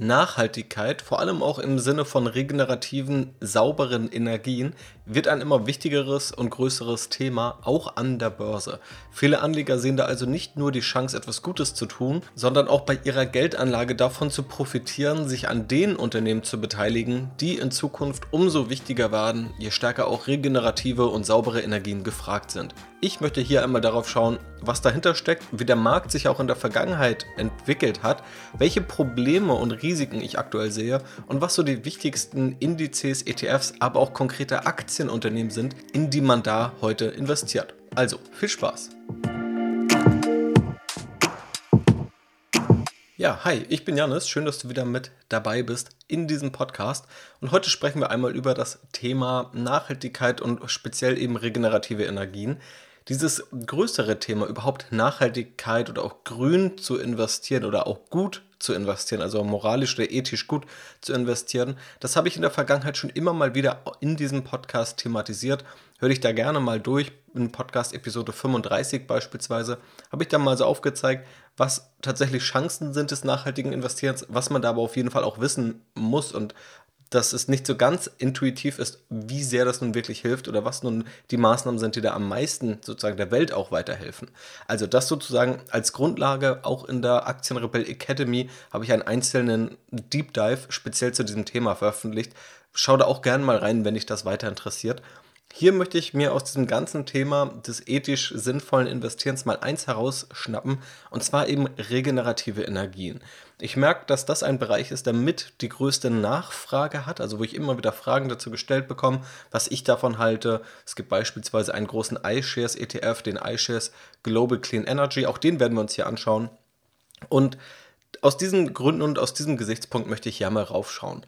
Nachhaltigkeit, vor allem auch im Sinne von regenerativen, sauberen Energien, wird ein immer wichtigeres und größeres Thema auch an der Börse. Viele Anleger sehen da also nicht nur die Chance, etwas Gutes zu tun, sondern auch bei ihrer Geldanlage davon zu profitieren, sich an den Unternehmen zu beteiligen, die in Zukunft umso wichtiger werden, je stärker auch regenerative und saubere Energien gefragt sind. Ich möchte hier einmal darauf schauen, was dahinter steckt, wie der Markt sich auch in der Vergangenheit entwickelt hat, welche Probleme und Risiken ich aktuell sehe und was so die wichtigsten Indizes, ETFs, aber auch konkrete Aktienunternehmen sind, in die man da heute investiert. Also, viel Spaß! Ja, hi, ich bin Janis. Schön, dass du wieder mit dabei bist in diesem Podcast. Und heute sprechen wir einmal über das Thema Nachhaltigkeit und speziell eben regenerative Energien dieses größere Thema, überhaupt Nachhaltigkeit oder auch grün zu investieren oder auch gut zu investieren, also moralisch oder ethisch gut zu investieren, das habe ich in der Vergangenheit schon immer mal wieder in diesem Podcast thematisiert. Hör dich da gerne mal durch. In Podcast Episode 35 beispielsweise habe ich da mal so aufgezeigt, was tatsächlich Chancen sind des nachhaltigen Investierens, was man da aber auf jeden Fall auch wissen muss und dass es nicht so ganz intuitiv ist, wie sehr das nun wirklich hilft oder was nun die Maßnahmen sind, die da am meisten sozusagen der Welt auch weiterhelfen. Also das sozusagen als Grundlage auch in der Aktienrebell Academy habe ich einen einzelnen Deep Dive speziell zu diesem Thema veröffentlicht. Schau da auch gerne mal rein, wenn dich das weiter interessiert. Hier möchte ich mir aus diesem ganzen Thema des ethisch sinnvollen Investierens mal eins herausschnappen, und zwar eben regenerative Energien. Ich merke, dass das ein Bereich ist, der mit die größte Nachfrage hat, also wo ich immer wieder Fragen dazu gestellt bekomme, was ich davon halte. Es gibt beispielsweise einen großen iShares ETF, den iShares Global Clean Energy, auch den werden wir uns hier anschauen. Und aus diesen Gründen und aus diesem Gesichtspunkt möchte ich hier mal raufschauen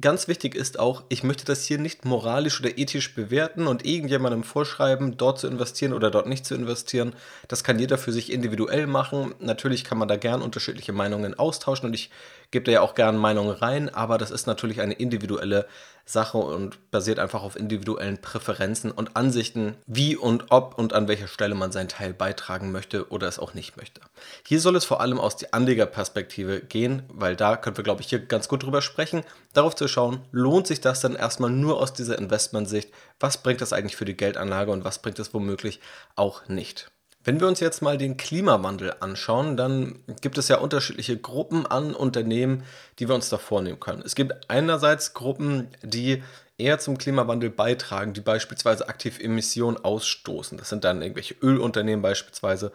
ganz wichtig ist auch, ich möchte das hier nicht moralisch oder ethisch bewerten und irgendjemandem vorschreiben, dort zu investieren oder dort nicht zu investieren. Das kann jeder für sich individuell machen. Natürlich kann man da gern unterschiedliche Meinungen austauschen und ich gebe da ja auch gern Meinungen rein, aber das ist natürlich eine individuelle Sache und basiert einfach auf individuellen Präferenzen und Ansichten, wie und ob und an welcher Stelle man seinen Teil beitragen möchte oder es auch nicht möchte. Hier soll es vor allem aus der Anlegerperspektive gehen, weil da können wir, glaube ich, hier ganz gut drüber sprechen, darauf zu schauen, lohnt sich das dann erstmal nur aus dieser Investmentsicht, was bringt das eigentlich für die Geldanlage und was bringt es womöglich auch nicht. Wenn wir uns jetzt mal den Klimawandel anschauen, dann gibt es ja unterschiedliche Gruppen an Unternehmen, die wir uns da vornehmen können. Es gibt einerseits Gruppen, die eher zum Klimawandel beitragen, die beispielsweise aktiv Emissionen ausstoßen. Das sind dann irgendwelche Ölunternehmen beispielsweise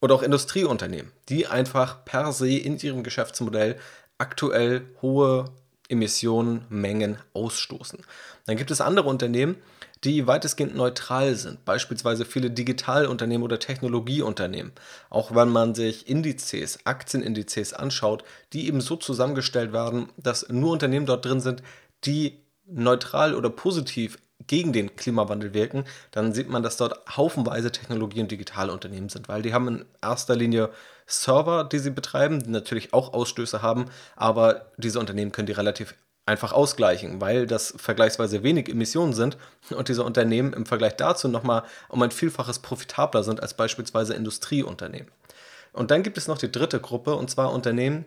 oder auch Industrieunternehmen, die einfach per se in ihrem Geschäftsmodell aktuell hohe Emissionenmengen ausstoßen. Dann gibt es andere Unternehmen, die weitestgehend neutral sind, beispielsweise viele Digitalunternehmen oder Technologieunternehmen. Auch wenn man sich Indizes, Aktienindizes anschaut, die eben so zusammengestellt werden, dass nur Unternehmen dort drin sind, die neutral oder positiv gegen den Klimawandel wirken, dann sieht man, dass dort haufenweise Technologie- und Digitalunternehmen sind, weil die haben in erster Linie Server, die sie betreiben, die natürlich auch Ausstöße haben, aber diese Unternehmen können die relativ einfach ausgleichen, weil das vergleichsweise wenig Emissionen sind und diese Unternehmen im Vergleich dazu nochmal um ein Vielfaches profitabler sind als beispielsweise Industrieunternehmen. Und dann gibt es noch die dritte Gruppe, und zwar Unternehmen,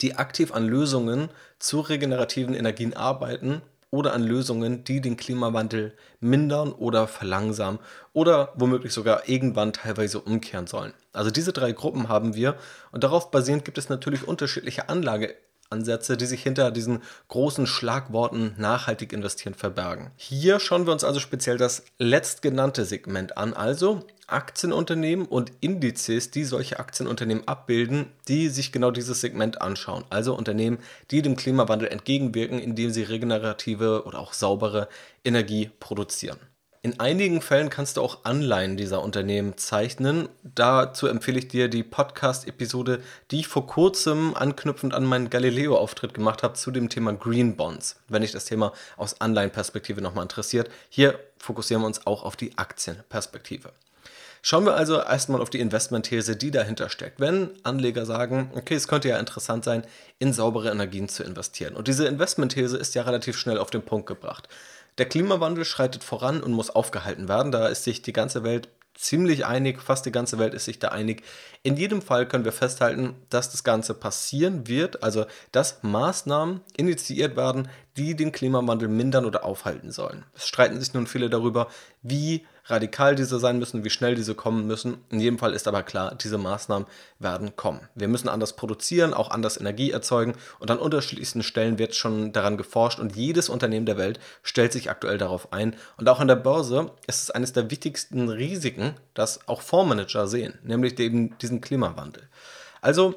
die aktiv an Lösungen zu regenerativen Energien arbeiten oder an Lösungen, die den Klimawandel mindern oder verlangsamen oder womöglich sogar irgendwann teilweise umkehren sollen. Also diese drei Gruppen haben wir und darauf basierend gibt es natürlich unterschiedliche Anlage Ansätze, die sich hinter diesen großen Schlagworten nachhaltig investieren verbergen. Hier schauen wir uns also speziell das letztgenannte Segment an, also Aktienunternehmen und Indizes, die solche Aktienunternehmen abbilden, die sich genau dieses Segment anschauen. Also Unternehmen, die dem Klimawandel entgegenwirken, indem sie regenerative oder auch saubere Energie produzieren. In einigen Fällen kannst du auch Anleihen dieser Unternehmen zeichnen. Dazu empfehle ich dir die Podcast-Episode, die ich vor kurzem anknüpfend an meinen Galileo-Auftritt gemacht habe zu dem Thema Green Bonds, wenn dich das Thema aus Anleihenperspektive nochmal interessiert. Hier fokussieren wir uns auch auf die Aktienperspektive. Schauen wir also erstmal auf die Investmentthese, die dahinter steckt. Wenn Anleger sagen, okay, es könnte ja interessant sein, in saubere Energien zu investieren. Und diese Investmentthese ist ja relativ schnell auf den Punkt gebracht. Der Klimawandel schreitet voran und muss aufgehalten werden. Da ist sich die ganze Welt ziemlich einig, fast die ganze Welt ist sich da einig. In jedem Fall können wir festhalten, dass das Ganze passieren wird, also dass Maßnahmen initiiert werden, die den Klimawandel mindern oder aufhalten sollen. Es streiten sich nun viele darüber, wie radikal diese sein müssen, wie schnell diese kommen müssen. In jedem Fall ist aber klar, diese Maßnahmen werden kommen. Wir müssen anders produzieren, auch anders Energie erzeugen und an unterschiedlichsten Stellen wird schon daran geforscht und jedes Unternehmen der Welt stellt sich aktuell darauf ein. Und auch an der Börse ist es eines der wichtigsten Risiken, das auch Fondsmanager sehen, nämlich eben diesen Klimawandel. Also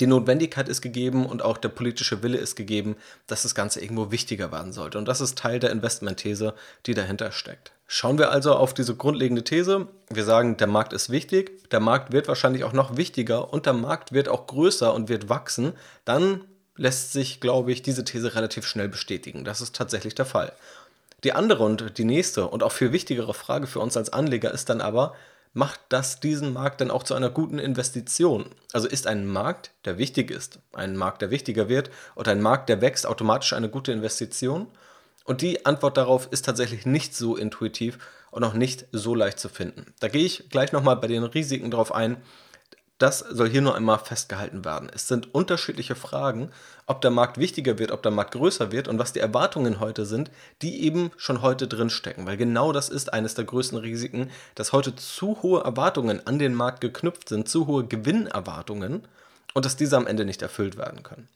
die Notwendigkeit ist gegeben und auch der politische Wille ist gegeben, dass das Ganze irgendwo wichtiger werden sollte. Und das ist Teil der Investmentthese, die dahinter steckt. Schauen wir also auf diese grundlegende These. Wir sagen, der Markt ist wichtig, der Markt wird wahrscheinlich auch noch wichtiger und der Markt wird auch größer und wird wachsen. Dann lässt sich, glaube ich, diese These relativ schnell bestätigen. Das ist tatsächlich der Fall. Die andere und die nächste und auch viel wichtigere Frage für uns als Anleger ist dann aber, macht das diesen Markt dann auch zu einer guten Investition? Also ist ein Markt, der wichtig ist, ein Markt, der wichtiger wird oder ein Markt, der wächst, automatisch eine gute Investition? Und die Antwort darauf ist tatsächlich nicht so intuitiv und auch nicht so leicht zu finden. Da gehe ich gleich nochmal bei den Risiken drauf ein, das soll hier nur einmal festgehalten werden. Es sind unterschiedliche Fragen, ob der Markt wichtiger wird, ob der Markt größer wird und was die Erwartungen heute sind, die eben schon heute drinstecken. Weil genau das ist eines der größten Risiken, dass heute zu hohe Erwartungen an den Markt geknüpft sind, zu hohe Gewinnerwartungen und dass diese am Ende nicht erfüllt werden können.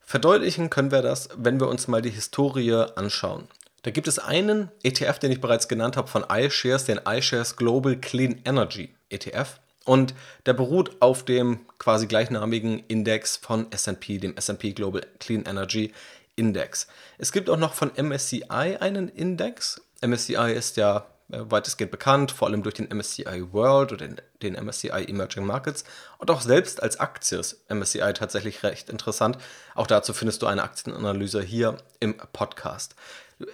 Verdeutlichen können wir das, wenn wir uns mal die Historie anschauen. Da gibt es einen ETF, den ich bereits genannt habe von iShares, den iShares Global Clean Energy ETF. Und der beruht auf dem quasi gleichnamigen Index von SP, dem SP Global Clean Energy Index. Es gibt auch noch von MSCI einen Index. MSCI ist ja äh, weitestgehend bekannt, vor allem durch den MSCI World oder den, den MSCI Emerging Markets und auch selbst als Aktie ist MSCI tatsächlich recht interessant. Auch dazu findest du eine Aktienanalyse hier im Podcast.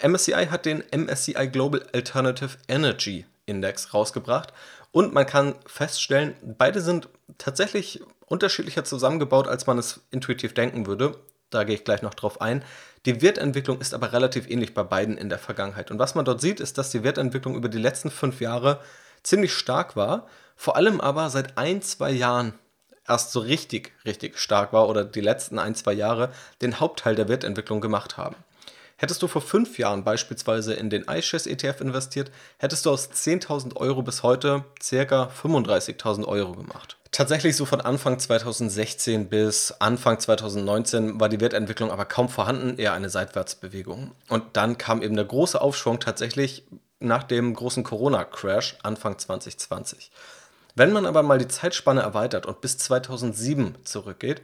MSCI hat den MSCI Global Alternative Energy Index rausgebracht und man kann feststellen, beide sind tatsächlich unterschiedlicher zusammengebaut, als man es intuitiv denken würde. Da gehe ich gleich noch drauf ein. Die Wertentwicklung ist aber relativ ähnlich bei beiden in der Vergangenheit. Und was man dort sieht, ist, dass die Wertentwicklung über die letzten fünf Jahre ziemlich stark war, vor allem aber seit ein, zwei Jahren erst so richtig, richtig stark war oder die letzten ein, zwei Jahre den Hauptteil der Wertentwicklung gemacht haben. Hättest du vor fünf Jahren beispielsweise in den iShares ETF investiert, hättest du aus 10.000 Euro bis heute ca. 35.000 Euro gemacht. Tatsächlich so von Anfang 2016 bis Anfang 2019 war die Wertentwicklung aber kaum vorhanden, eher eine Seitwärtsbewegung. Und dann kam eben der große Aufschwung tatsächlich nach dem großen Corona-Crash Anfang 2020. Wenn man aber mal die Zeitspanne erweitert und bis 2007 zurückgeht,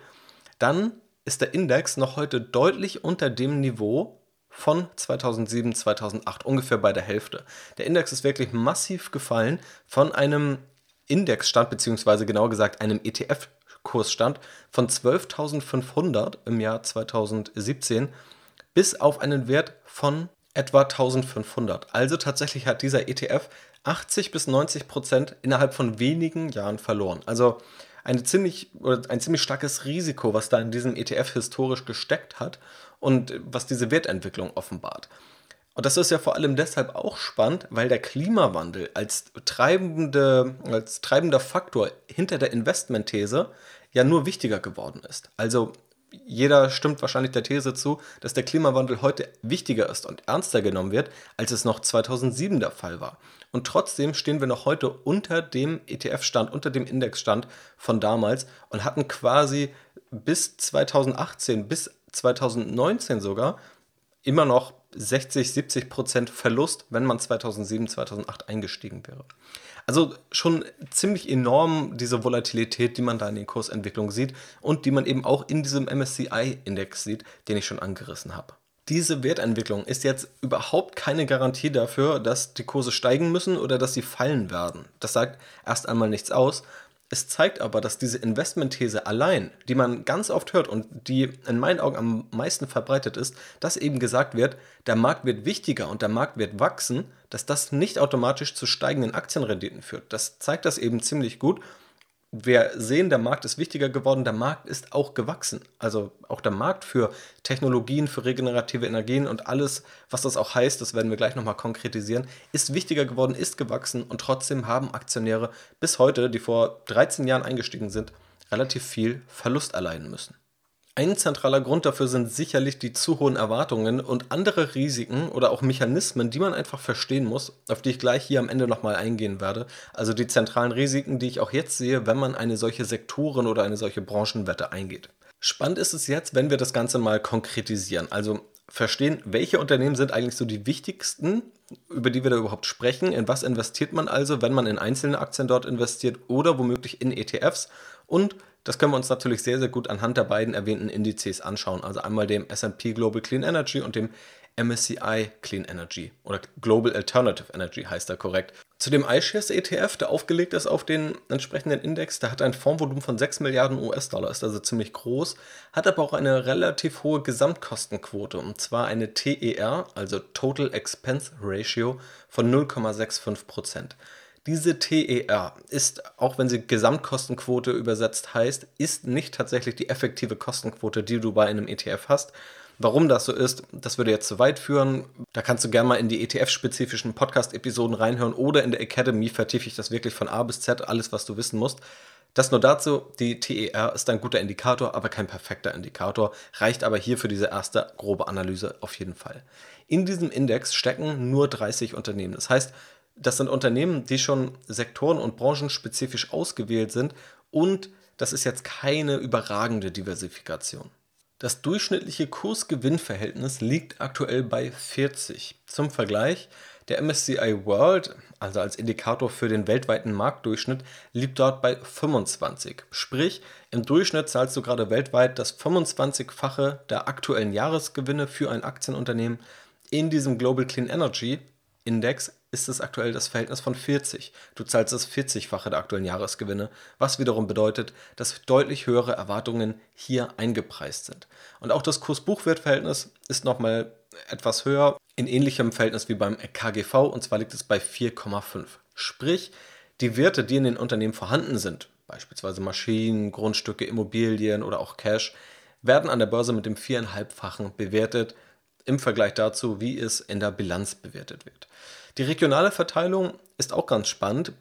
dann ist der Index noch heute deutlich unter dem Niveau von 2007, 2008 ungefähr bei der Hälfte. Der Index ist wirklich massiv gefallen von einem Indexstand, beziehungsweise genauer gesagt einem ETF-Kursstand von 12.500 im Jahr 2017 bis auf einen Wert von etwa 1500. Also tatsächlich hat dieser ETF 80 bis 90 Prozent innerhalb von wenigen Jahren verloren. Also eine ziemlich, ein ziemlich starkes Risiko, was da in diesem ETF historisch gesteckt hat und was diese Wertentwicklung offenbart. Und das ist ja vor allem deshalb auch spannend, weil der Klimawandel als, treibende, als treibender Faktor hinter der Investmentthese ja nur wichtiger geworden ist. Also jeder stimmt wahrscheinlich der These zu, dass der Klimawandel heute wichtiger ist und ernster genommen wird, als es noch 2007 der Fall war. Und trotzdem stehen wir noch heute unter dem ETF-Stand, unter dem Indexstand von damals und hatten quasi bis 2018, bis 2019 sogar immer noch 60, 70 Prozent Verlust, wenn man 2007, 2008 eingestiegen wäre. Also schon ziemlich enorm diese Volatilität, die man da in den Kursentwicklungen sieht und die man eben auch in diesem MSCI-Index sieht, den ich schon angerissen habe. Diese Wertentwicklung ist jetzt überhaupt keine Garantie dafür, dass die Kurse steigen müssen oder dass sie fallen werden. Das sagt erst einmal nichts aus, es zeigt aber, dass diese Investmentthese allein, die man ganz oft hört und die in meinen Augen am meisten verbreitet ist, dass eben gesagt wird, der Markt wird wichtiger und der Markt wird wachsen, dass das nicht automatisch zu steigenden Aktienrenditen führt. Das zeigt das eben ziemlich gut. Wir sehen, der Markt ist wichtiger geworden, der Markt ist auch gewachsen. Also auch der Markt für Technologien, für regenerative Energien und alles, was das auch heißt, das werden wir gleich nochmal konkretisieren, ist wichtiger geworden, ist gewachsen und trotzdem haben Aktionäre bis heute, die vor 13 Jahren eingestiegen sind, relativ viel Verlust erleiden müssen. Ein zentraler Grund dafür sind sicherlich die zu hohen Erwartungen und andere Risiken oder auch Mechanismen, die man einfach verstehen muss, auf die ich gleich hier am Ende nochmal eingehen werde. Also die zentralen Risiken, die ich auch jetzt sehe, wenn man eine solche Sektoren- oder eine solche Branchenwette eingeht. Spannend ist es jetzt, wenn wir das Ganze mal konkretisieren. Also verstehen, welche Unternehmen sind eigentlich so die wichtigsten, über die wir da überhaupt sprechen. In was investiert man also, wenn man in einzelne Aktien dort investiert oder womöglich in ETFs? Und das können wir uns natürlich sehr, sehr gut anhand der beiden erwähnten Indizes anschauen. Also einmal dem SP Global Clean Energy und dem MSCI Clean Energy oder Global Alternative Energy heißt er korrekt. Zu dem iShares ETF, der aufgelegt ist auf den entsprechenden Index, der hat ein Fondsvolumen von 6 Milliarden US-Dollar, ist also ziemlich groß, hat aber auch eine relativ hohe Gesamtkostenquote und zwar eine TER, also Total Expense Ratio von 0,65 Prozent. Diese TER ist, auch wenn sie Gesamtkostenquote übersetzt heißt, ist nicht tatsächlich die effektive Kostenquote, die du bei einem ETF hast. Warum das so ist, das würde jetzt zu weit führen. Da kannst du gerne mal in die ETF-spezifischen Podcast-Episoden reinhören oder in der Academy vertiefe ich das wirklich von A bis Z, alles, was du wissen musst. Das nur dazu, die TER ist ein guter Indikator, aber kein perfekter Indikator, reicht aber hier für diese erste grobe Analyse auf jeden Fall. In diesem Index stecken nur 30 Unternehmen. Das heißt, das sind Unternehmen, die schon sektoren- und branchenspezifisch ausgewählt sind und das ist jetzt keine überragende Diversifikation. Das durchschnittliche Kurs-Gewinn-Verhältnis liegt aktuell bei 40. Zum Vergleich, der MSCI World, also als Indikator für den weltweiten Marktdurchschnitt, liegt dort bei 25. Sprich, im Durchschnitt zahlst du gerade weltweit das 25-fache der aktuellen Jahresgewinne für ein Aktienunternehmen in diesem Global Clean Energy Index ist es aktuell das Verhältnis von 40. Du zahlst das 40-fache der aktuellen Jahresgewinne, was wiederum bedeutet, dass deutlich höhere Erwartungen hier eingepreist sind. Und auch das Kurs-Buchwert-Verhältnis ist nochmal etwas höher, in ähnlichem Verhältnis wie beim KGV, und zwar liegt es bei 4,5. Sprich, die Werte, die in den Unternehmen vorhanden sind, beispielsweise Maschinen, Grundstücke, Immobilien oder auch Cash, werden an der Börse mit dem viereinhalbfachen bewertet im Vergleich dazu, wie es in der Bilanz bewertet wird. Die regionale Verteilung ist auch ganz spannend.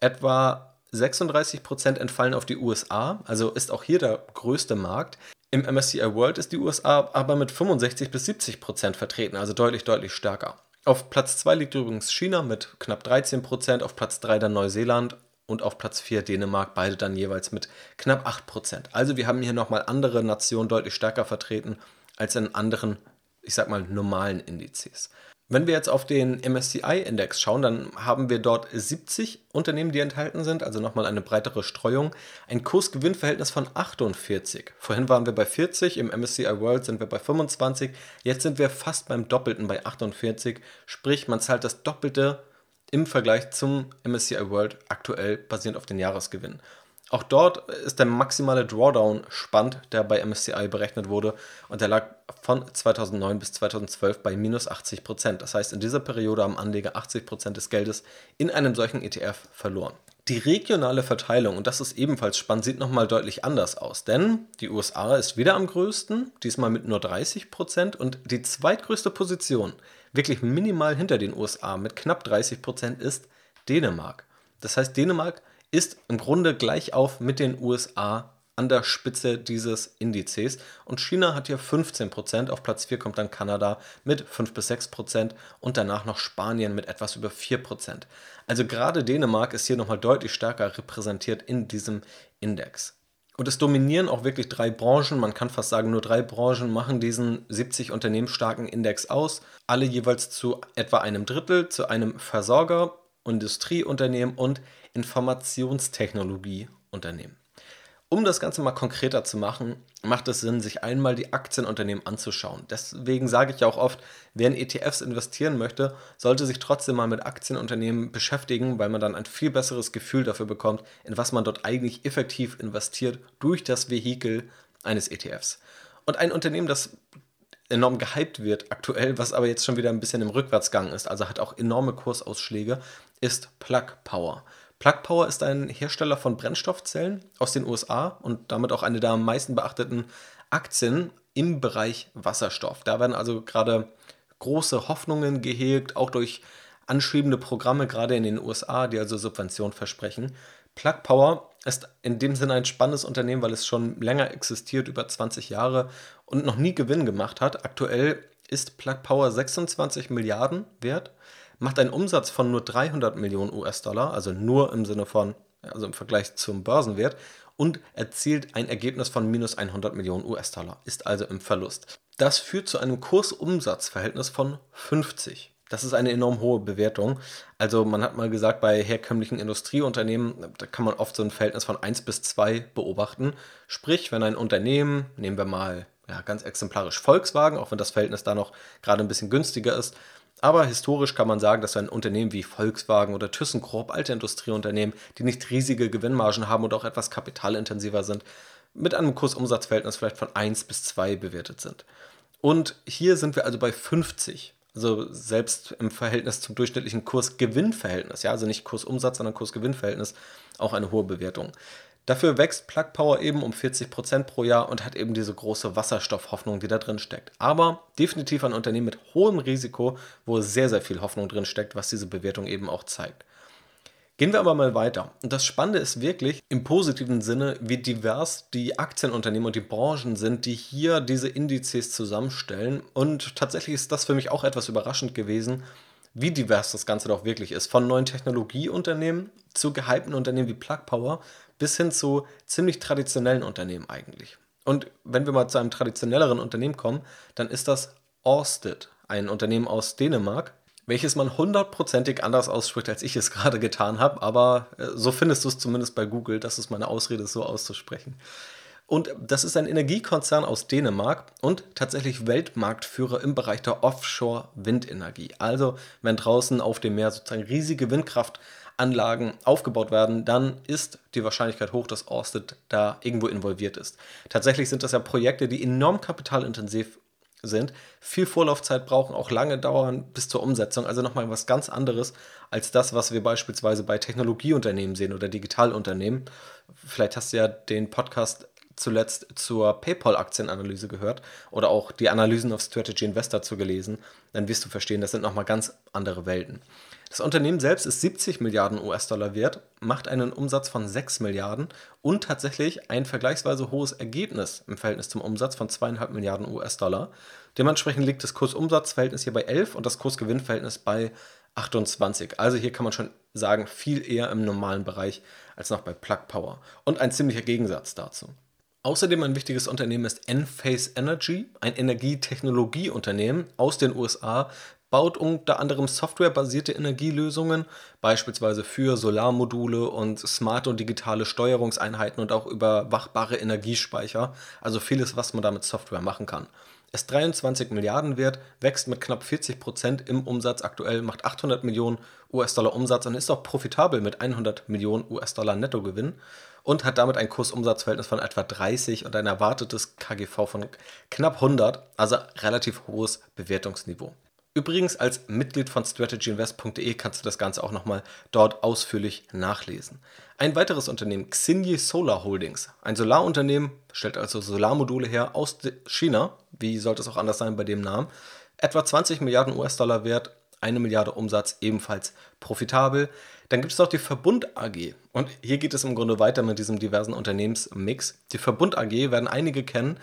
Etwa 36% entfallen auf die USA, also ist auch hier der größte Markt. Im MSCI World ist die USA aber mit 65 bis 70% vertreten, also deutlich, deutlich stärker. Auf Platz 2 liegt übrigens China mit knapp 13% auf Platz 3 dann Neuseeland und auf Platz 4 Dänemark, beide dann jeweils mit knapp 8% Also wir haben hier nochmal andere Nationen deutlich stärker vertreten als in anderen, ich sag mal, normalen Indizes. Wenn wir jetzt auf den MSCI-Index schauen, dann haben wir dort 70 Unternehmen, die enthalten sind, also nochmal eine breitere Streuung. Ein Kursgewinnverhältnis von 48. Vorhin waren wir bei 40, im MSCI World sind wir bei 25, jetzt sind wir fast beim Doppelten bei 48. Sprich, man zahlt das Doppelte im Vergleich zum MSCI World aktuell basierend auf den Jahresgewinn. Auch dort ist der maximale Drawdown-Spand, der bei MSCI berechnet wurde, und der lag von 2009 bis 2012 bei minus 80 Prozent. Das heißt, in dieser Periode haben Anleger 80 Prozent des Geldes in einem solchen ETF verloren. Die regionale Verteilung, und das ist ebenfalls spannend, sieht nochmal deutlich anders aus, denn die USA ist wieder am größten, diesmal mit nur 30 Prozent, und die zweitgrößte Position, wirklich minimal hinter den USA mit knapp 30 Prozent, ist Dänemark. Das heißt, Dänemark ist im Grunde gleich auf mit den USA an der Spitze dieses Indizes. Und China hat hier 15%, auf Platz 4 kommt dann Kanada mit 5 bis 6% und danach noch Spanien mit etwas über 4%. Also gerade Dänemark ist hier nochmal deutlich stärker repräsentiert in diesem Index. Und es dominieren auch wirklich drei Branchen, man kann fast sagen, nur drei Branchen machen diesen 70 unternehmensstarken Index aus. Alle jeweils zu etwa einem Drittel, zu einem Versorger, Industrieunternehmen und Informationstechnologieunternehmen. Um das Ganze mal konkreter zu machen, macht es Sinn, sich einmal die Aktienunternehmen anzuschauen. Deswegen sage ich auch oft, wer in ETFs investieren möchte, sollte sich trotzdem mal mit Aktienunternehmen beschäftigen, weil man dann ein viel besseres Gefühl dafür bekommt, in was man dort eigentlich effektiv investiert durch das Vehikel eines ETFs. Und ein Unternehmen, das enorm gehypt wird aktuell, was aber jetzt schon wieder ein bisschen im Rückwärtsgang ist, also hat auch enorme Kursausschläge, ist Plug Power. Plug Power ist ein Hersteller von Brennstoffzellen aus den USA und damit auch eine der am meisten beachteten Aktien im Bereich Wasserstoff. Da werden also gerade große Hoffnungen gehegt, auch durch anschiebende Programme, gerade in den USA, die also Subventionen versprechen. Plug Power ist in dem Sinne ein spannendes Unternehmen, weil es schon länger existiert, über 20 Jahre und noch nie Gewinn gemacht hat. Aktuell ist Plug Power 26 Milliarden wert, macht einen Umsatz von nur 300 Millionen US-Dollar, also nur im Sinne von, also im Vergleich zum Börsenwert, und erzielt ein Ergebnis von minus 100 Millionen US-Dollar, ist also im Verlust. Das führt zu einem Kursumsatzverhältnis von 50. Das ist eine enorm hohe Bewertung. Also man hat mal gesagt, bei herkömmlichen Industrieunternehmen, da kann man oft so ein Verhältnis von 1 bis 2 beobachten. Sprich, wenn ein Unternehmen, nehmen wir mal ja, ganz exemplarisch Volkswagen, auch wenn das Verhältnis da noch gerade ein bisschen günstiger ist, aber historisch kann man sagen, dass ein Unternehmen wie Volkswagen oder ThyssenKrupp, alte Industrieunternehmen, die nicht riesige Gewinnmargen haben und auch etwas kapitalintensiver sind, mit einem Kursumsatzverhältnis vielleicht von 1 bis 2 bewertet sind. Und hier sind wir also bei 50. Also selbst im Verhältnis zum durchschnittlichen Kurs-Gewinn-Verhältnis, ja, also nicht Kursumsatz, sondern Kurs-Gewinn-Verhältnis, auch eine hohe Bewertung. Dafür wächst Plug Power eben um 40% pro Jahr und hat eben diese große Wasserstoffhoffnung, die da drin steckt. Aber definitiv ein Unternehmen mit hohem Risiko, wo sehr, sehr viel Hoffnung drin steckt, was diese Bewertung eben auch zeigt. Gehen wir aber mal weiter. Und das Spannende ist wirklich im positiven Sinne, wie divers die Aktienunternehmen und die Branchen sind, die hier diese Indizes zusammenstellen. Und tatsächlich ist das für mich auch etwas überraschend gewesen, wie divers das Ganze doch wirklich ist. Von neuen Technologieunternehmen zu gehypten Unternehmen wie Plug Power bis hin zu ziemlich traditionellen Unternehmen eigentlich. Und wenn wir mal zu einem traditionelleren Unternehmen kommen, dann ist das Orsted, ein Unternehmen aus Dänemark, welches man hundertprozentig anders ausspricht, als ich es gerade getan habe, aber äh, so findest du es zumindest bei Google, das ist meine Ausrede, es so auszusprechen. Und das ist ein Energiekonzern aus Dänemark und tatsächlich Weltmarktführer im Bereich der Offshore-Windenergie. Also, wenn draußen auf dem Meer sozusagen riesige Windkraftanlagen aufgebaut werden, dann ist die Wahrscheinlichkeit hoch, dass Orsted da irgendwo involviert ist. Tatsächlich sind das ja Projekte, die enorm kapitalintensiv sind, viel Vorlaufzeit brauchen, auch lange dauern bis zur Umsetzung. Also nochmal was ganz anderes als das, was wir beispielsweise bei Technologieunternehmen sehen oder Digitalunternehmen. Vielleicht hast du ja den Podcast zuletzt zur PayPal-Aktienanalyse gehört oder auch die Analysen auf Strategy Investor zu gelesen, dann wirst du verstehen, das sind nochmal ganz andere Welten. Das Unternehmen selbst ist 70 Milliarden US-Dollar wert, macht einen Umsatz von 6 Milliarden und tatsächlich ein vergleichsweise hohes Ergebnis im Verhältnis zum Umsatz von 2,5 Milliarden US-Dollar. Dementsprechend liegt das Kursumsatzverhältnis hier bei 11 und das Kursgewinnverhältnis bei 28. Also hier kann man schon sagen, viel eher im normalen Bereich als noch bei Plug Power. Und ein ziemlicher Gegensatz dazu. Außerdem ein wichtiges Unternehmen ist Enphase Energy, ein Energietechnologieunternehmen aus den USA, baut unter anderem softwarebasierte Energielösungen, beispielsweise für Solarmodule und smarte und digitale Steuerungseinheiten und auch überwachbare Energiespeicher, also vieles, was man da mit Software machen kann. Ist 23 Milliarden wert, wächst mit knapp 40 Prozent im Umsatz aktuell, macht 800 Millionen US-Dollar Umsatz und ist auch profitabel mit 100 Millionen US-Dollar Nettogewinn und hat damit ein Kursumsatzverhältnis von etwa 30 und ein erwartetes KGV von knapp 100, also relativ hohes Bewertungsniveau. Übrigens, als Mitglied von strategyinvest.de kannst du das Ganze auch nochmal dort ausführlich nachlesen. Ein weiteres Unternehmen, Xinyi Solar Holdings, ein Solarunternehmen, stellt also Solarmodule her aus China, wie sollte es auch anders sein bei dem Namen, etwa 20 Milliarden US-Dollar wert, eine Milliarde Umsatz, ebenfalls profitabel. Dann gibt es noch die Verbund AG. Und hier geht es im Grunde weiter mit diesem diversen Unternehmensmix. Die Verbund AG werden einige kennen.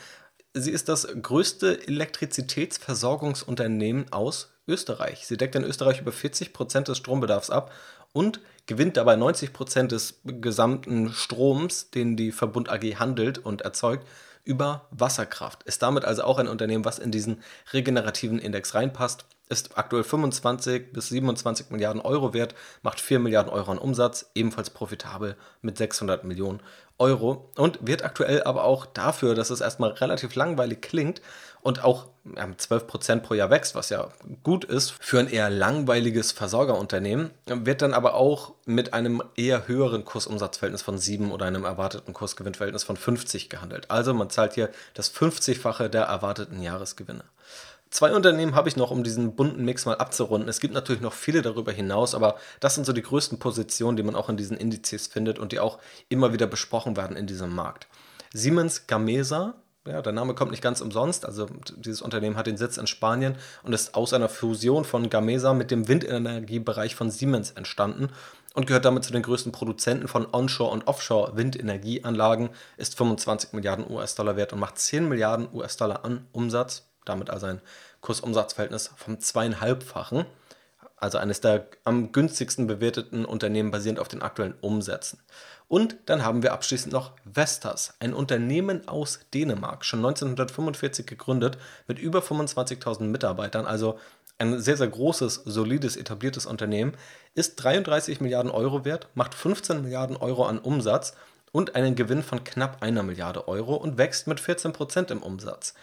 Sie ist das größte Elektrizitätsversorgungsunternehmen aus Österreich. Sie deckt in Österreich über 40 Prozent des Strombedarfs ab und gewinnt dabei 90 Prozent des gesamten Stroms, den die Verbund AG handelt und erzeugt, über Wasserkraft. Ist damit also auch ein Unternehmen, was in diesen regenerativen Index reinpasst ist aktuell 25 bis 27 Milliarden Euro wert, macht 4 Milliarden Euro an Umsatz, ebenfalls profitabel mit 600 Millionen Euro und wird aktuell aber auch dafür, dass es erstmal relativ langweilig klingt und auch ja, 12% pro Jahr wächst, was ja gut ist für ein eher langweiliges Versorgerunternehmen, wird dann aber auch mit einem eher höheren Kursumsatzverhältnis von 7 oder einem erwarteten Kursgewinnverhältnis von 50 gehandelt. Also man zahlt hier das 50-fache der erwarteten Jahresgewinne. Zwei Unternehmen habe ich noch, um diesen bunten Mix mal abzurunden. Es gibt natürlich noch viele darüber hinaus, aber das sind so die größten Positionen, die man auch in diesen Indizes findet und die auch immer wieder besprochen werden in diesem Markt. Siemens Gamesa, ja, der Name kommt nicht ganz umsonst. Also dieses Unternehmen hat den Sitz in Spanien und ist aus einer Fusion von Gamesa mit dem Windenergiebereich von Siemens entstanden und gehört damit zu den größten Produzenten von Onshore- und Offshore-Windenergieanlagen, ist 25 Milliarden US-Dollar wert und macht 10 Milliarden US-Dollar an Umsatz damit also ein Kursumsatzverhältnis vom zweieinhalbfachen. Also eines der am günstigsten bewerteten Unternehmen basierend auf den aktuellen Umsätzen. Und dann haben wir abschließend noch Vestas, ein Unternehmen aus Dänemark, schon 1945 gegründet, mit über 25.000 Mitarbeitern, also ein sehr, sehr großes, solides, etabliertes Unternehmen, ist 33 Milliarden Euro wert, macht 15 Milliarden Euro an Umsatz und einen Gewinn von knapp einer Milliarde Euro und wächst mit 14 Prozent im Umsatz.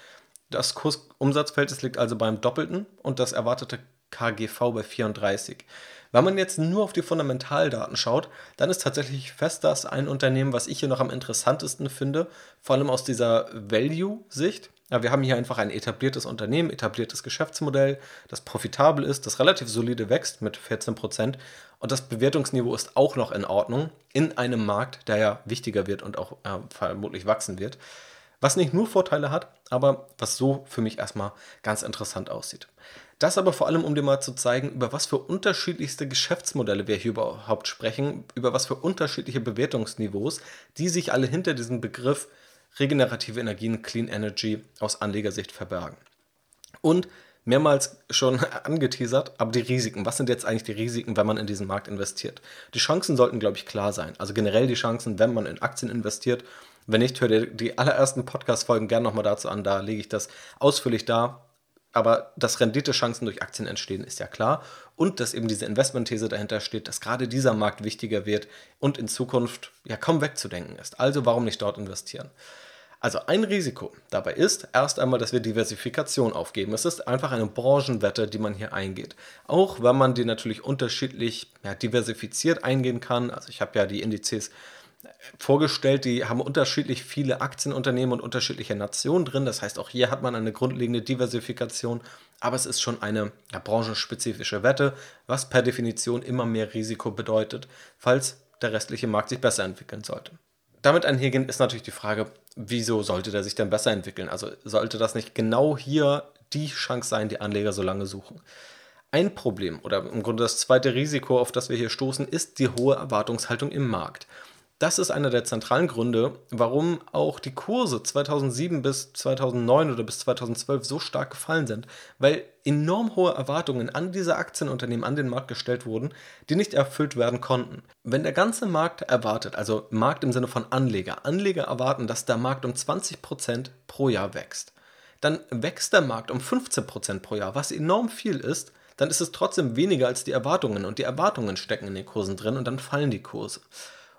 Das Kursumsatzverhältnis liegt also beim Doppelten und das erwartete KGV bei 34. Wenn man jetzt nur auf die Fundamentaldaten schaut, dann ist tatsächlich Vestas ein Unternehmen, was ich hier noch am interessantesten finde, vor allem aus dieser Value-Sicht. Ja, wir haben hier einfach ein etabliertes Unternehmen, etabliertes Geschäftsmodell, das profitabel ist, das relativ solide wächst mit 14% und das Bewertungsniveau ist auch noch in Ordnung in einem Markt, der ja wichtiger wird und auch äh, vermutlich wachsen wird. Was nicht nur Vorteile hat, aber was so für mich erstmal ganz interessant aussieht. Das aber vor allem, um dir mal zu zeigen, über was für unterschiedlichste Geschäftsmodelle wir hier überhaupt sprechen, über was für unterschiedliche Bewertungsniveaus, die sich alle hinter diesem Begriff regenerative Energien, Clean Energy aus Anlegersicht verbergen. Und mehrmals schon angeteasert, aber die Risiken. Was sind jetzt eigentlich die Risiken, wenn man in diesen Markt investiert? Die Chancen sollten, glaube ich, klar sein. Also generell die Chancen, wenn man in Aktien investiert wenn nicht, hör dir die allerersten Podcast-Folgen gerne nochmal dazu an. Da lege ich das ausführlich dar. Aber dass Renditechancen durch Aktien entstehen, ist ja klar. Und dass eben diese Investmentthese dahinter steht, dass gerade dieser Markt wichtiger wird und in Zukunft ja kaum wegzudenken ist. Also warum nicht dort investieren? Also ein Risiko dabei ist erst einmal, dass wir Diversifikation aufgeben. Es ist einfach eine Branchenwette, die man hier eingeht. Auch wenn man die natürlich unterschiedlich ja, diversifiziert eingehen kann. Also ich habe ja die Indizes vorgestellt, die haben unterschiedlich viele Aktienunternehmen und unterschiedliche Nationen drin. Das heißt, auch hier hat man eine grundlegende Diversifikation, aber es ist schon eine ja, branchenspezifische Wette, was per Definition immer mehr Risiko bedeutet, falls der restliche Markt sich besser entwickeln sollte. Damit einhergehend ist natürlich die Frage, wieso sollte der sich denn besser entwickeln? Also sollte das nicht genau hier die Chance sein, die Anleger so lange suchen? Ein Problem oder im Grunde das zweite Risiko, auf das wir hier stoßen, ist die hohe Erwartungshaltung im Markt. Das ist einer der zentralen Gründe, warum auch die Kurse 2007 bis 2009 oder bis 2012 so stark gefallen sind, weil enorm hohe Erwartungen an diese Aktienunternehmen an den Markt gestellt wurden, die nicht erfüllt werden konnten. Wenn der ganze Markt erwartet, also Markt im Sinne von Anleger, Anleger erwarten, dass der Markt um 20% pro Jahr wächst, dann wächst der Markt um 15% pro Jahr, was enorm viel ist, dann ist es trotzdem weniger als die Erwartungen und die Erwartungen stecken in den Kursen drin und dann fallen die Kurse.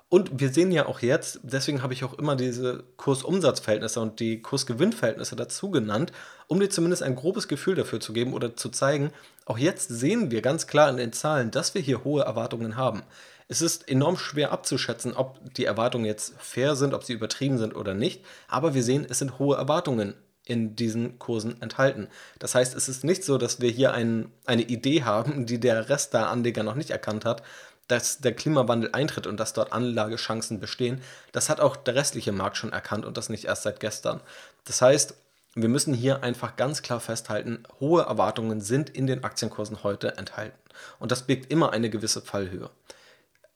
Und wir sehen ja auch jetzt, deswegen habe ich auch immer diese Kursumsatzverhältnisse und die Kursgewinnverhältnisse dazu genannt, um dir zumindest ein grobes Gefühl dafür zu geben oder zu zeigen, auch jetzt sehen wir ganz klar in den Zahlen, dass wir hier hohe Erwartungen haben. Es ist enorm schwer abzuschätzen, ob die Erwartungen jetzt fair sind, ob sie übertrieben sind oder nicht, aber wir sehen, es sind hohe Erwartungen in diesen Kursen enthalten. Das heißt, es ist nicht so, dass wir hier ein, eine Idee haben, die der Rest der Anleger noch nicht erkannt hat, dass der Klimawandel eintritt und dass dort Anlagechancen bestehen, das hat auch der restliche Markt schon erkannt und das nicht erst seit gestern. Das heißt, wir müssen hier einfach ganz klar festhalten, hohe Erwartungen sind in den Aktienkursen heute enthalten. Und das birgt immer eine gewisse Fallhöhe.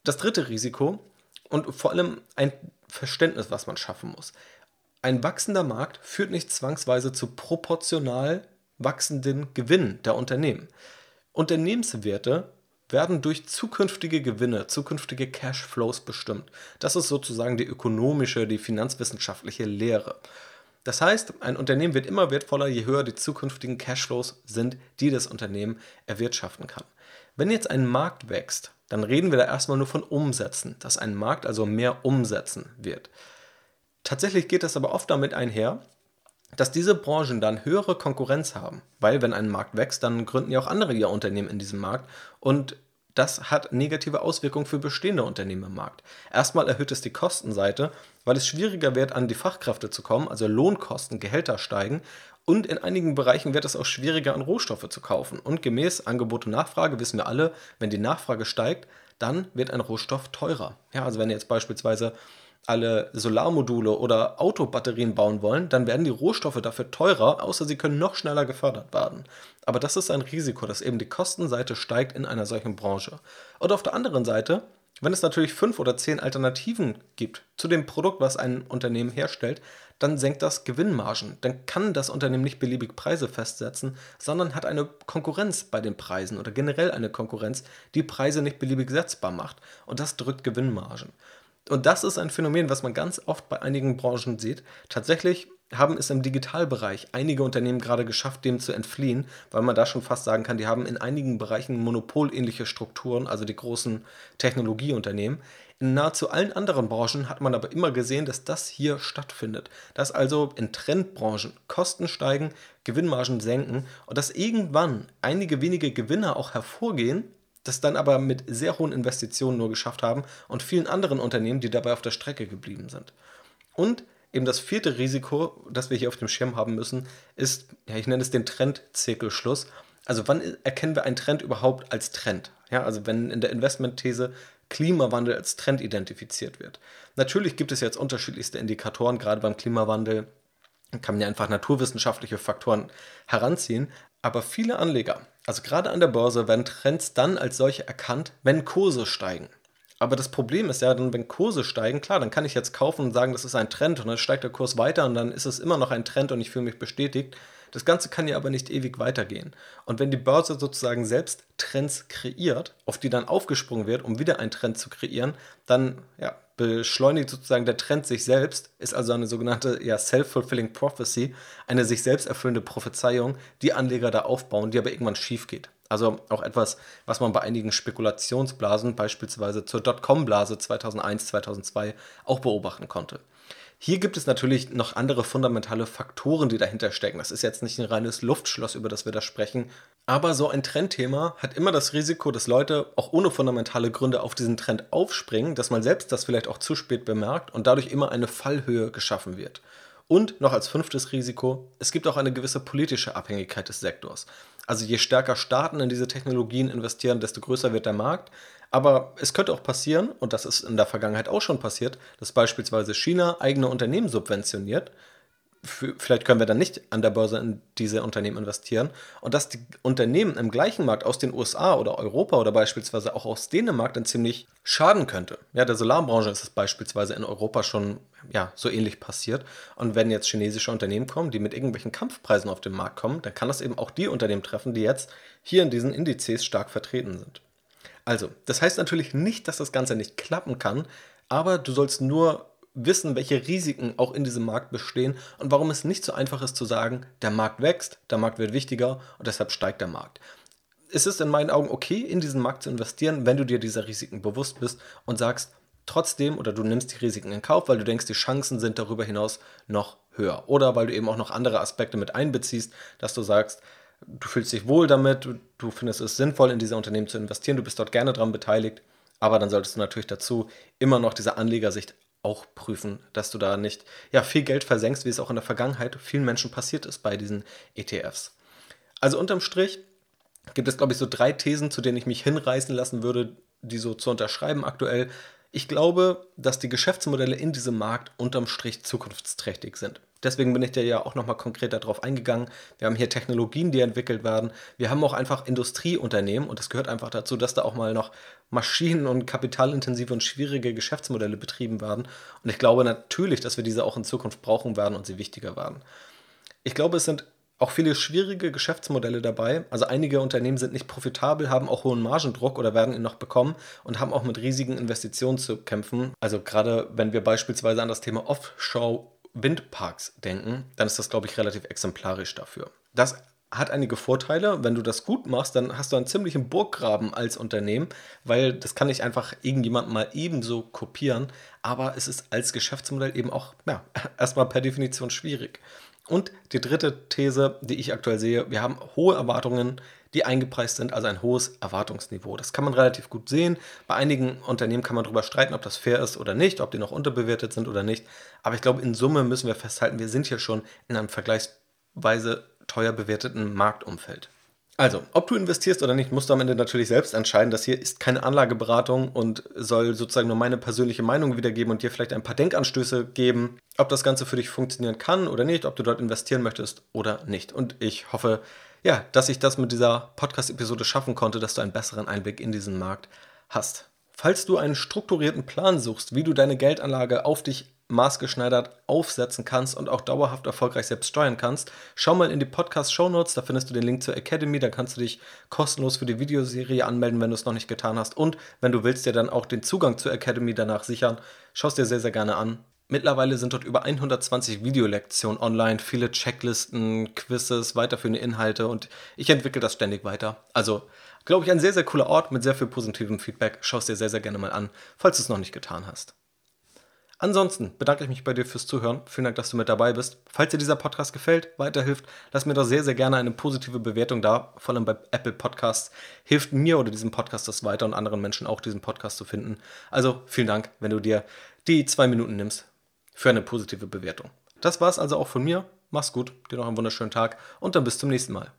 Das dritte Risiko und vor allem ein Verständnis, was man schaffen muss. Ein wachsender Markt führt nicht zwangsweise zu proportional wachsenden Gewinnen der Unternehmen. Unternehmenswerte werden durch zukünftige Gewinne, zukünftige Cashflows bestimmt. Das ist sozusagen die ökonomische, die finanzwissenschaftliche Lehre. Das heißt, ein Unternehmen wird immer wertvoller, je höher die zukünftigen Cashflows sind, die das Unternehmen erwirtschaften kann. Wenn jetzt ein Markt wächst, dann reden wir da erstmal nur von Umsätzen, dass ein Markt also mehr umsetzen wird. Tatsächlich geht das aber oft damit einher, dass diese Branchen dann höhere Konkurrenz haben, weil wenn ein Markt wächst, dann gründen ja auch andere ihr Unternehmen in diesem Markt und das hat negative Auswirkungen für bestehende Unternehmen im Markt. Erstmal erhöht es die Kostenseite, weil es schwieriger wird, an die Fachkräfte zu kommen, also Lohnkosten, Gehälter steigen Und in einigen Bereichen wird es auch schwieriger, an Rohstoffe zu kaufen. Und gemäß Angebot und Nachfrage wissen wir alle, wenn die Nachfrage steigt, dann wird ein Rohstoff teurer. Ja, also wenn jetzt beispielsweise alle Solarmodule oder Autobatterien bauen wollen, dann werden die Rohstoffe dafür teurer, außer sie können noch schneller gefördert werden. Aber das ist ein Risiko, dass eben die Kostenseite steigt in einer solchen Branche. Und auf der anderen Seite, wenn es natürlich fünf oder zehn Alternativen gibt zu dem Produkt, was ein Unternehmen herstellt, dann senkt das Gewinnmargen. Dann kann das Unternehmen nicht beliebig Preise festsetzen, sondern hat eine Konkurrenz bei den Preisen oder generell eine Konkurrenz, die Preise nicht beliebig setzbar macht. Und das drückt Gewinnmargen. Und das ist ein Phänomen, was man ganz oft bei einigen Branchen sieht. Tatsächlich haben es im Digitalbereich einige Unternehmen gerade geschafft, dem zu entfliehen, weil man da schon fast sagen kann, die haben in einigen Bereichen monopolähnliche Strukturen, also die großen Technologieunternehmen. In nahezu allen anderen Branchen hat man aber immer gesehen, dass das hier stattfindet. Dass also in Trendbranchen Kosten steigen, Gewinnmargen senken und dass irgendwann einige wenige Gewinner auch hervorgehen das dann aber mit sehr hohen Investitionen nur geschafft haben und vielen anderen Unternehmen, die dabei auf der Strecke geblieben sind. Und eben das vierte Risiko, das wir hier auf dem Schirm haben müssen, ist, ja, ich nenne es den Trendzirkelschluss. Also wann erkennen wir einen Trend überhaupt als Trend? Ja, also wenn in der Investmentthese Klimawandel als Trend identifiziert wird. Natürlich gibt es jetzt unterschiedlichste Indikatoren, gerade beim Klimawandel kann man ja einfach naturwissenschaftliche Faktoren heranziehen, aber viele Anleger, also gerade an der Börse, werden Trends dann als solche erkannt, wenn Kurse steigen. Aber das Problem ist ja, dann, wenn Kurse steigen, klar, dann kann ich jetzt kaufen und sagen, das ist ein Trend und dann steigt der Kurs weiter und dann ist es immer noch ein Trend und ich fühle mich bestätigt. Das Ganze kann ja aber nicht ewig weitergehen. Und wenn die Börse sozusagen selbst Trends kreiert, auf die dann aufgesprungen wird, um wieder einen Trend zu kreieren, dann ja, beschleunigt sozusagen der Trend sich selbst, ist also eine sogenannte ja, Self-Fulfilling Prophecy, eine sich selbst erfüllende Prophezeiung, die Anleger da aufbauen, die aber irgendwann schief geht. Also auch etwas, was man bei einigen Spekulationsblasen, beispielsweise zur Dotcom-Blase 2001, 2002, auch beobachten konnte. Hier gibt es natürlich noch andere fundamentale Faktoren, die dahinter stecken. Das ist jetzt nicht ein reines Luftschloss, über das wir da sprechen. Aber so ein Trendthema hat immer das Risiko, dass Leute auch ohne fundamentale Gründe auf diesen Trend aufspringen, dass man selbst das vielleicht auch zu spät bemerkt und dadurch immer eine Fallhöhe geschaffen wird. Und noch als fünftes Risiko, es gibt auch eine gewisse politische Abhängigkeit des Sektors. Also je stärker Staaten in diese Technologien investieren, desto größer wird der Markt. Aber es könnte auch passieren, und das ist in der Vergangenheit auch schon passiert, dass beispielsweise China eigene Unternehmen subventioniert. Vielleicht können wir dann nicht an der Börse in diese Unternehmen investieren. Und dass die Unternehmen im gleichen Markt aus den USA oder Europa oder beispielsweise auch aus Dänemark dann ziemlich schaden könnte. Ja, der Solarbranche ist es beispielsweise in Europa schon ja, so ähnlich passiert. Und wenn jetzt chinesische Unternehmen kommen, die mit irgendwelchen Kampfpreisen auf den Markt kommen, dann kann das eben auch die Unternehmen treffen, die jetzt hier in diesen Indizes stark vertreten sind. Also, das heißt natürlich nicht, dass das Ganze nicht klappen kann, aber du sollst nur wissen, welche Risiken auch in diesem Markt bestehen und warum es nicht so einfach ist zu sagen, der Markt wächst, der Markt wird wichtiger und deshalb steigt der Markt. Es ist in meinen Augen okay, in diesen Markt zu investieren, wenn du dir dieser Risiken bewusst bist und sagst, trotzdem oder du nimmst die Risiken in Kauf, weil du denkst, die Chancen sind darüber hinaus noch höher. Oder weil du eben auch noch andere Aspekte mit einbeziehst, dass du sagst, du fühlst dich wohl damit, du, findest es sinnvoll, in diese Unternehmen zu investieren, du bist dort gerne daran beteiligt, aber dann solltest du natürlich dazu immer noch diese Anlegersicht auch prüfen, dass du da nicht ja, viel Geld versenkst, wie es auch in der Vergangenheit vielen Menschen passiert ist bei diesen ETFs. Also unterm Strich gibt es, glaube ich, so drei Thesen, zu denen ich mich hinreißen lassen würde, die so zu unterschreiben aktuell. Ich glaube, dass die Geschäftsmodelle in diesem Markt unterm Strich zukunftsträchtig sind. Deswegen bin ich da ja auch nochmal konkret darauf eingegangen. Wir haben hier Technologien, die entwickelt werden. Wir haben auch einfach Industrieunternehmen und das gehört einfach dazu, dass da auch mal noch maschinen- und kapitalintensive und schwierige Geschäftsmodelle betrieben werden. Und ich glaube natürlich, dass wir diese auch in Zukunft brauchen werden und sie wichtiger werden. Ich glaube, es sind auch viele schwierige Geschäftsmodelle dabei. Also einige Unternehmen sind nicht profitabel, haben auch hohen Margendruck oder werden ihn noch bekommen und haben auch mit riesigen Investitionen zu kämpfen. Also gerade wenn wir beispielsweise an das Thema Offshore Windparks denken, dann ist das, glaube ich, relativ exemplarisch dafür. Das hat einige Vorteile. Wenn du das gut machst, dann hast du einen ziemlichen Burggraben als Unternehmen, weil das kann nicht einfach irgendjemand mal ebenso kopieren. Aber es ist als Geschäftsmodell eben auch ja, erstmal per Definition schwierig. Und die dritte These, die ich aktuell sehe, wir haben hohe Erwartungen die eingepreist sind, also ein hohes Erwartungsniveau. Das kann man relativ gut sehen. Bei einigen Unternehmen kann man darüber streiten, ob das fair ist oder nicht, ob die noch unterbewertet sind oder nicht. Aber ich glaube, in Summe müssen wir festhalten, wir sind hier schon in einem Vergleichs teilweise teuer bewerteten Marktumfeld. Also, ob du investierst oder nicht, musst du am Ende natürlich selbst entscheiden. Das hier ist keine Anlageberatung und soll sozusagen nur meine persönliche Meinung wiedergeben und dir vielleicht ein paar Denkanstöße geben, ob das Ganze für dich funktionieren kann oder nicht, ob du dort investieren möchtest oder nicht. Und ich hoffe, ja, dass ich das mit dieser Podcast-Episode schaffen konnte, dass du einen besseren Einblick in diesen Markt hast. Falls du einen strukturierten Plan suchst, wie du deine Geldanlage auf dich maßgeschneidert aufsetzen kannst und auch dauerhaft erfolgreich selbst steuern kannst, schau mal in die Podcast-Show Notes, da findest du den Link zur Academy, da kannst du dich kostenlos für die Videoserie anmelden, wenn du es noch nicht getan hast und wenn du willst dir dann auch den Zugang zur Academy danach sichern, schau es dir sehr, sehr gerne an. Mittlerweile sind dort über 120 Videolektionen online, viele Checklisten, Quizzes, weiterführende Inhalte und ich entwickle das ständig weiter. Also, glaube ich, ein sehr, sehr cooler Ort mit sehr viel positivem Feedback. Schau es dir sehr, sehr gerne mal an, falls du es noch nicht getan hast. Ansonsten bedanke ich mich bei dir fürs Zuhören. Vielen Dank, dass du mit dabei bist. Falls dir dieser Podcast gefällt, weiterhilft, lass mir doch sehr, sehr gerne eine positive Bewertung da, vor allem bei Apple Podcasts. Hilft mir oder diesem Podcast das weiter und anderen Menschen auch diesen Podcast zu finden. Also vielen Dank, wenn du dir die zwei Minuten nimmst für eine positive Bewertung. Das war es also auch von mir. Mach's gut, dir noch einen wunderschönen Tag und dann bis zum nächsten Mal.